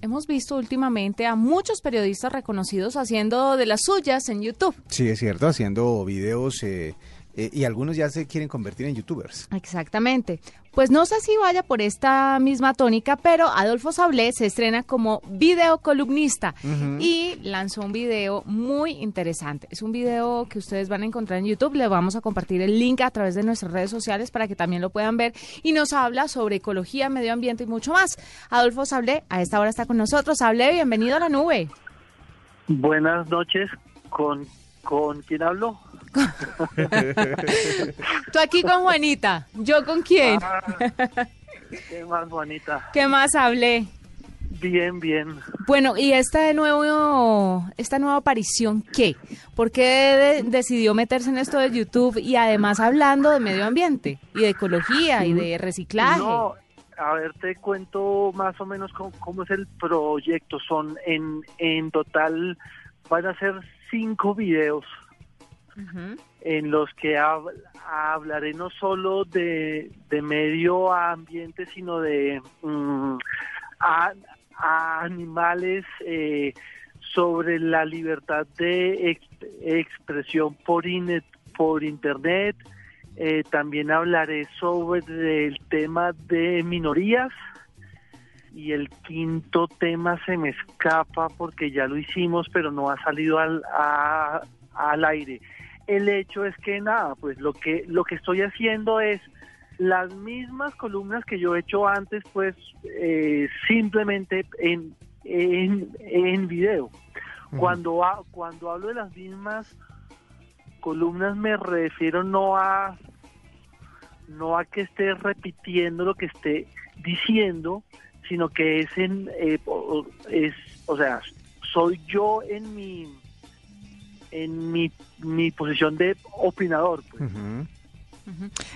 Hemos visto últimamente a muchos periodistas reconocidos haciendo de las suyas en YouTube. Sí, es cierto, haciendo videos eh, eh, y algunos ya se quieren convertir en youtubers. Exactamente. Pues no sé si vaya por esta misma tónica, pero Adolfo Sablé se estrena como videocolumnista y lanzó un video muy interesante. Es un video que ustedes van a encontrar en YouTube. Le vamos a compartir el link a través de nuestras redes sociales para que también lo puedan ver. Y nos habla sobre ecología, medio ambiente y mucho más. Adolfo Sablé a esta hora está con nosotros. Sablé, bienvenido a la nube. Buenas noches. ¿Con, con quién hablo? Tú aquí con Juanita, ¿yo con quién? Ah, ¿Qué más, Juanita? ¿Qué más hablé? Bien, bien. Bueno, y esta de nuevo, esta nueva aparición, ¿qué? ¿Por qué decidió meterse en esto de YouTube y además hablando de medio ambiente y de ecología y de reciclaje? No, a ver, te cuento más o menos cómo, es el proyecto. Son en, en total, van a ser cinco videos en los que hablaré no solo de, medio ambiente, sino de mm, animales, eh, sobre la libertad de expresión por, por Internet. Eh, también hablaré sobre el tema de minorías. Y el quinto tema se me escapa porque ya lo hicimos, pero no ha salido al, al aire el hecho es que nada, pues lo que lo que estoy haciendo es las mismas columnas que yo he hecho antes, pues eh, simplemente en, en, en video. Cuando, cuando hablo de las mismas columnas me refiero no a no a que esté repitiendo lo que esté diciendo, sino que es en eh, es o sea soy yo en mi en mi, mi posición de opinador. Pues.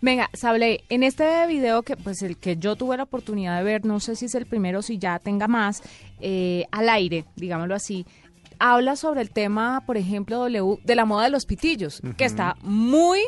Venga, Sable, en este video que pues el que yo tuve la oportunidad de ver, no sé si es el primero, si ya tenga más, eh, al aire, digámoslo así, habla sobre el tema, por ejemplo, de la moda de los pitillos, que está muy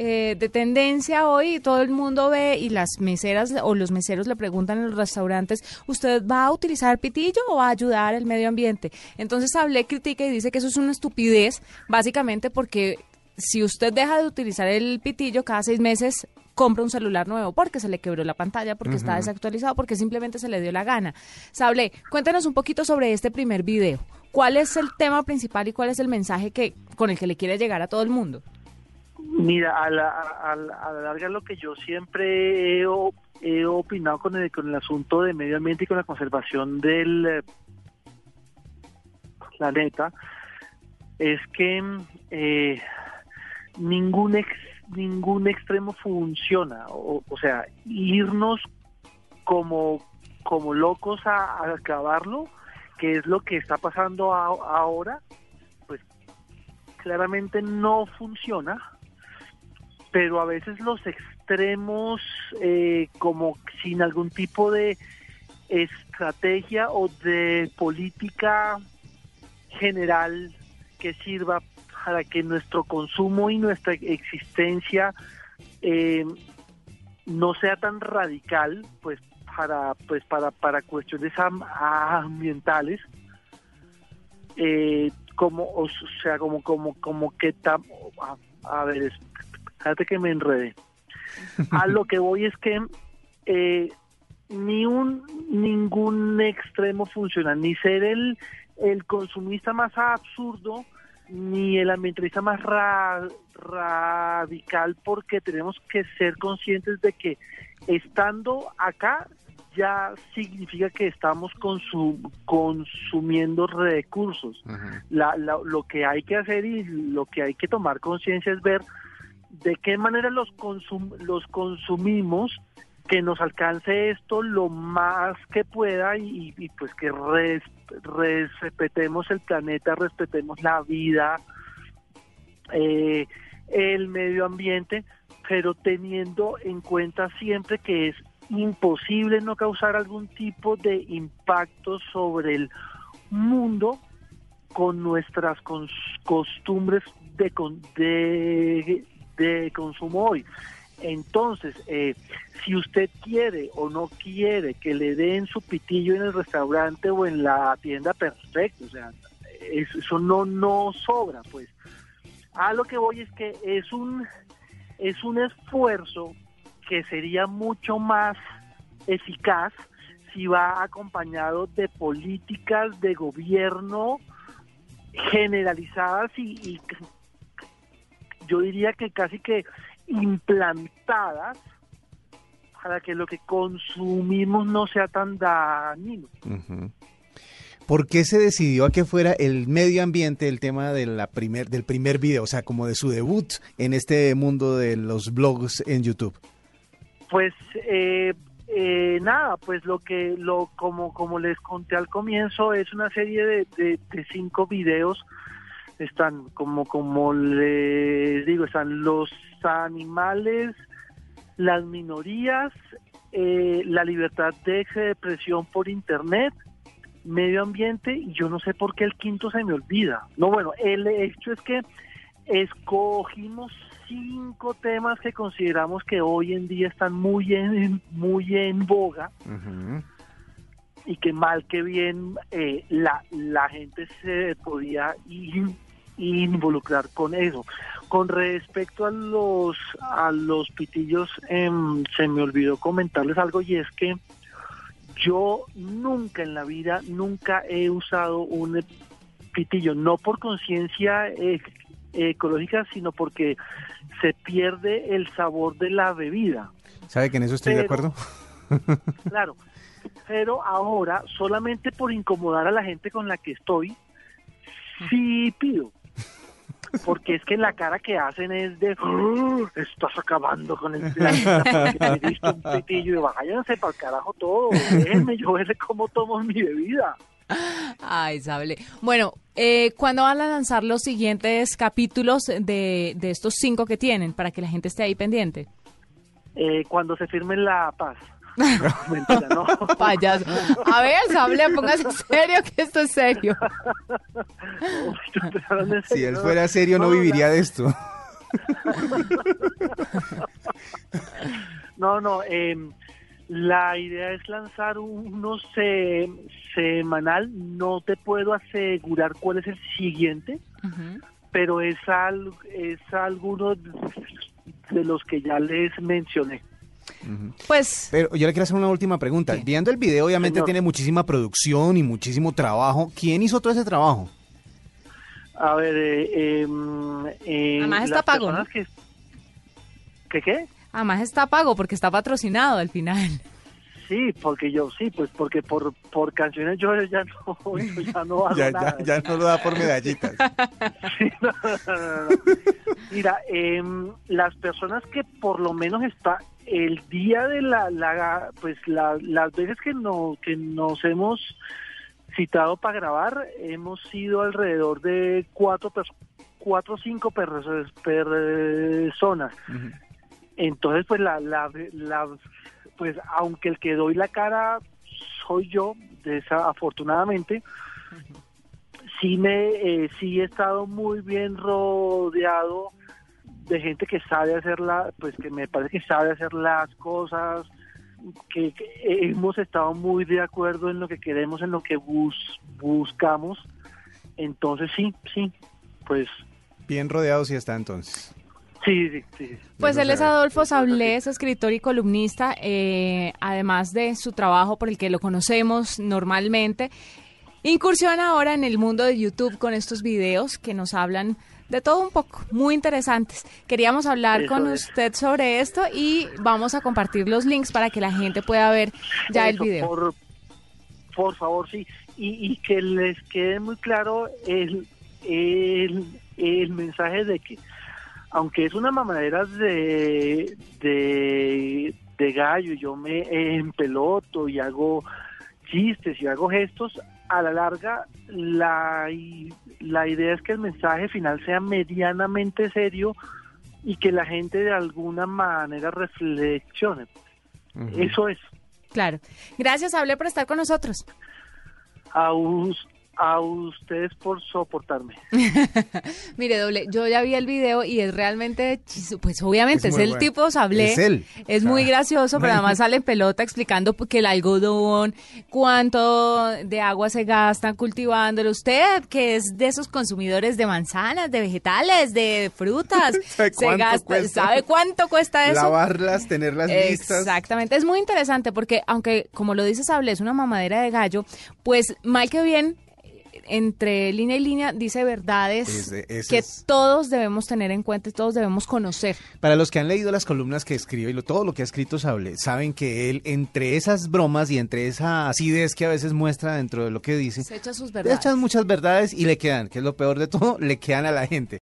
eh, de tendencia hoy, todo el mundo ve y las meseras o los meseros le preguntan en los restaurantes, ¿usted va a utilizar pitillo o va a ayudar al medio ambiente? Entonces hablé, critica y dice que eso es una estupidez, básicamente porque si usted deja de utilizar el pitillo cada seis meses, compra un celular nuevo porque se le quebró la pantalla, porque está desactualizado, porque simplemente se le dio la gana. Sable, cuéntenos un poquito sobre este primer video. ¿Cuál es el tema principal y cuál es el mensaje que con el que le quiere llegar a todo el mundo? Mira, a la, a, la, larga lo que yo siempre he, opinado con el, con el asunto de medio ambiente y con la conservación del eh, planeta es que eh, ningún ex, ningún extremo funciona. O, sea, irnos como, como locos a, acabarlo, que es lo que está pasando ahora, pues claramente no funciona pero a veces los extremos, eh, como sin algún tipo de estrategia o de política general que sirva para que nuestro consumo y nuestra existencia eh, no sea tan radical, pues para pues para para cuestiones ambientales, eh, como o sea como como como que a, a ver Fíjate que me enredé. A lo que voy es que eh, ni un ningún extremo funciona, ni ser el, el consumista más absurdo, ni el ambientalista más radical, porque tenemos que ser conscientes de que estando acá ya significa que estamos consumiendo recursos. lo que hay que hacer y lo que hay que tomar conciencia es ver de qué manera los, los consumimos, que nos alcance esto lo más que pueda y, pues que respetemos el planeta, respetemos la vida, eh, el medio ambiente, pero teniendo en cuenta siempre que es imposible no causar algún tipo de impacto sobre el mundo con nuestras costumbres de, de, de consumo hoy. Entonces, eh, si usted quiere o no quiere que le den su pitillo en el restaurante o en la tienda, perfecto, o sea, eso no, no sobra, pues. A lo que voy es que es un, es un esfuerzo que sería mucho más eficaz si va acompañado de políticas de gobierno generalizadas y, yo diría que casi que implantadas para que lo que consumimos no sea tan dañino. ¿Por qué se decidió a que fuera el medio ambiente el tema de la primer, del primer video, o sea, como de su debut en este mundo de los blogs en YouTube? Pues eh, eh, nada, pues lo que, lo como, como les conté al comienzo, es una serie de, de, cinco videos. Están, como, como les digo, están los animales, las minorías, eh, la libertad de expresión por internet, medio ambiente, y yo no sé por qué el quinto se me olvida. No, bueno, el hecho es que escogimos cinco temas que consideramos que hoy en día están muy en, muy en boga y que mal que bien eh, la, la gente se podía involucrar con eso. Con respecto a los a los pitillos, em, se me olvidó comentarles algo y es que yo nunca en la vida, nunca he usado un pitillo, no por conciencia eh, ecológica, sino porque se pierde el sabor de la bebida. ¿Sabe que en eso estoy de acuerdo? claro, pero ahora solamente por incomodar a la gente con la que estoy, sí pido. Porque es que la cara que hacen es de ¡Ah! estás acabando con el planeta un pitillo y váyanse para el carajo todo, déjenme yo ver cómo tomo mi bebida. Ay, Sable. Bueno, eh, ¿cuándo van a lanzar los siguientes capítulos de, de estos cinco que tienen para que la gente esté ahí pendiente? Eh, cuando se firme la paz. Mentira, no. Payaso. A ver, Sable, póngase serio que esto es serio. Si él fuera serio, no, viviría de esto. no, no. Eh, la idea es lanzar uno semanal. No te puedo asegurar cuál es el siguiente, pero es, es alguno de los que ya les mencioné. Pues. Pero yo le quiero hacer una última pregunta. Viendo el video, obviamente tiene muchísima producción y muchísimo trabajo. ¿Quién hizo todo ese trabajo? A ver, eh, em, eh, Además está pago. Que, ¿Qué qué? Además está pago porque está patrocinado al final. Sí, porque yo sí, pues porque por, por canciones yo ya no, ya no hago ya, nada. Ya, no lo da por medallitas. Mira, em, las personas que por lo menos está el día de la, la pues las veces que no que nos hemos citado para grabar hemos sido alrededor de cuatro cuatro o cinco personas. Entonces, pues la, la, pues aunque el que doy la cara soy yo, desafortunadamente, sí me, eh, sí he estado muy bien rodeado de gente que sabe hacerla, pues que me parece que sabe hacer las cosas, que, hemos estado muy de acuerdo en lo que queremos, en lo que buscamos. Entonces sí, sí, pues... Bien rodeado sí está entonces. Sí, sí, sí. Pues él es Adolfo Sablés, escritor y columnista, eh, además de su trabajo por el que lo conocemos normalmente. Incursiona ahora en el mundo de YouTube con estos videos que nos hablan de todo un poco, muy interesantes. Queríamos hablar con usted sobre esto y vamos a compartir los links para que la gente pueda ver ya el video. Por, por favor, sí. Y, y, que les quede muy claro el, el, el mensaje de que aunque es una mamadera de, de, gallo, yo me empeloto y hago chistes y hago gestos, a la larga la, la idea es que el mensaje final sea medianamente serio y que la gente de alguna manera reflexione. Eso es. Claro. Gracias, Hablé por estar con nosotros. A, a ustedes por soportarme. Mire, doble, yo ya vi el video y es realmente, pues obviamente Es el bueno. tipo Sablé. Es él. Es muy sea, gracioso, pero además sale en pelota explicando que el algodón, cuánto de agua se gastan cultivándolo. Usted, que es de esos consumidores de manzanas, de vegetales, de frutas, ¿Sabe se cuánto gasta, cuesta? ¿sabe cuánto cuesta eso? Lavarlas, tenerlas listas. Exactamente, es muy interesante porque aunque como lo dice Sable es una mamadera de gallo, pues mal que bien entre línea y línea dice verdades Ese- ese que es- todos debemos tener en cuenta y todos debemos conocer. Para los que han leído las columnas que escribe y lo- todo lo que ha escrito Sable, saben que él, entre esas bromas y entre esa acidez que a veces muestra dentro de lo que dice, Se echa sus verdades. echan muchas verdades y le quedan, que es lo peor de todo, le quedan a la gente.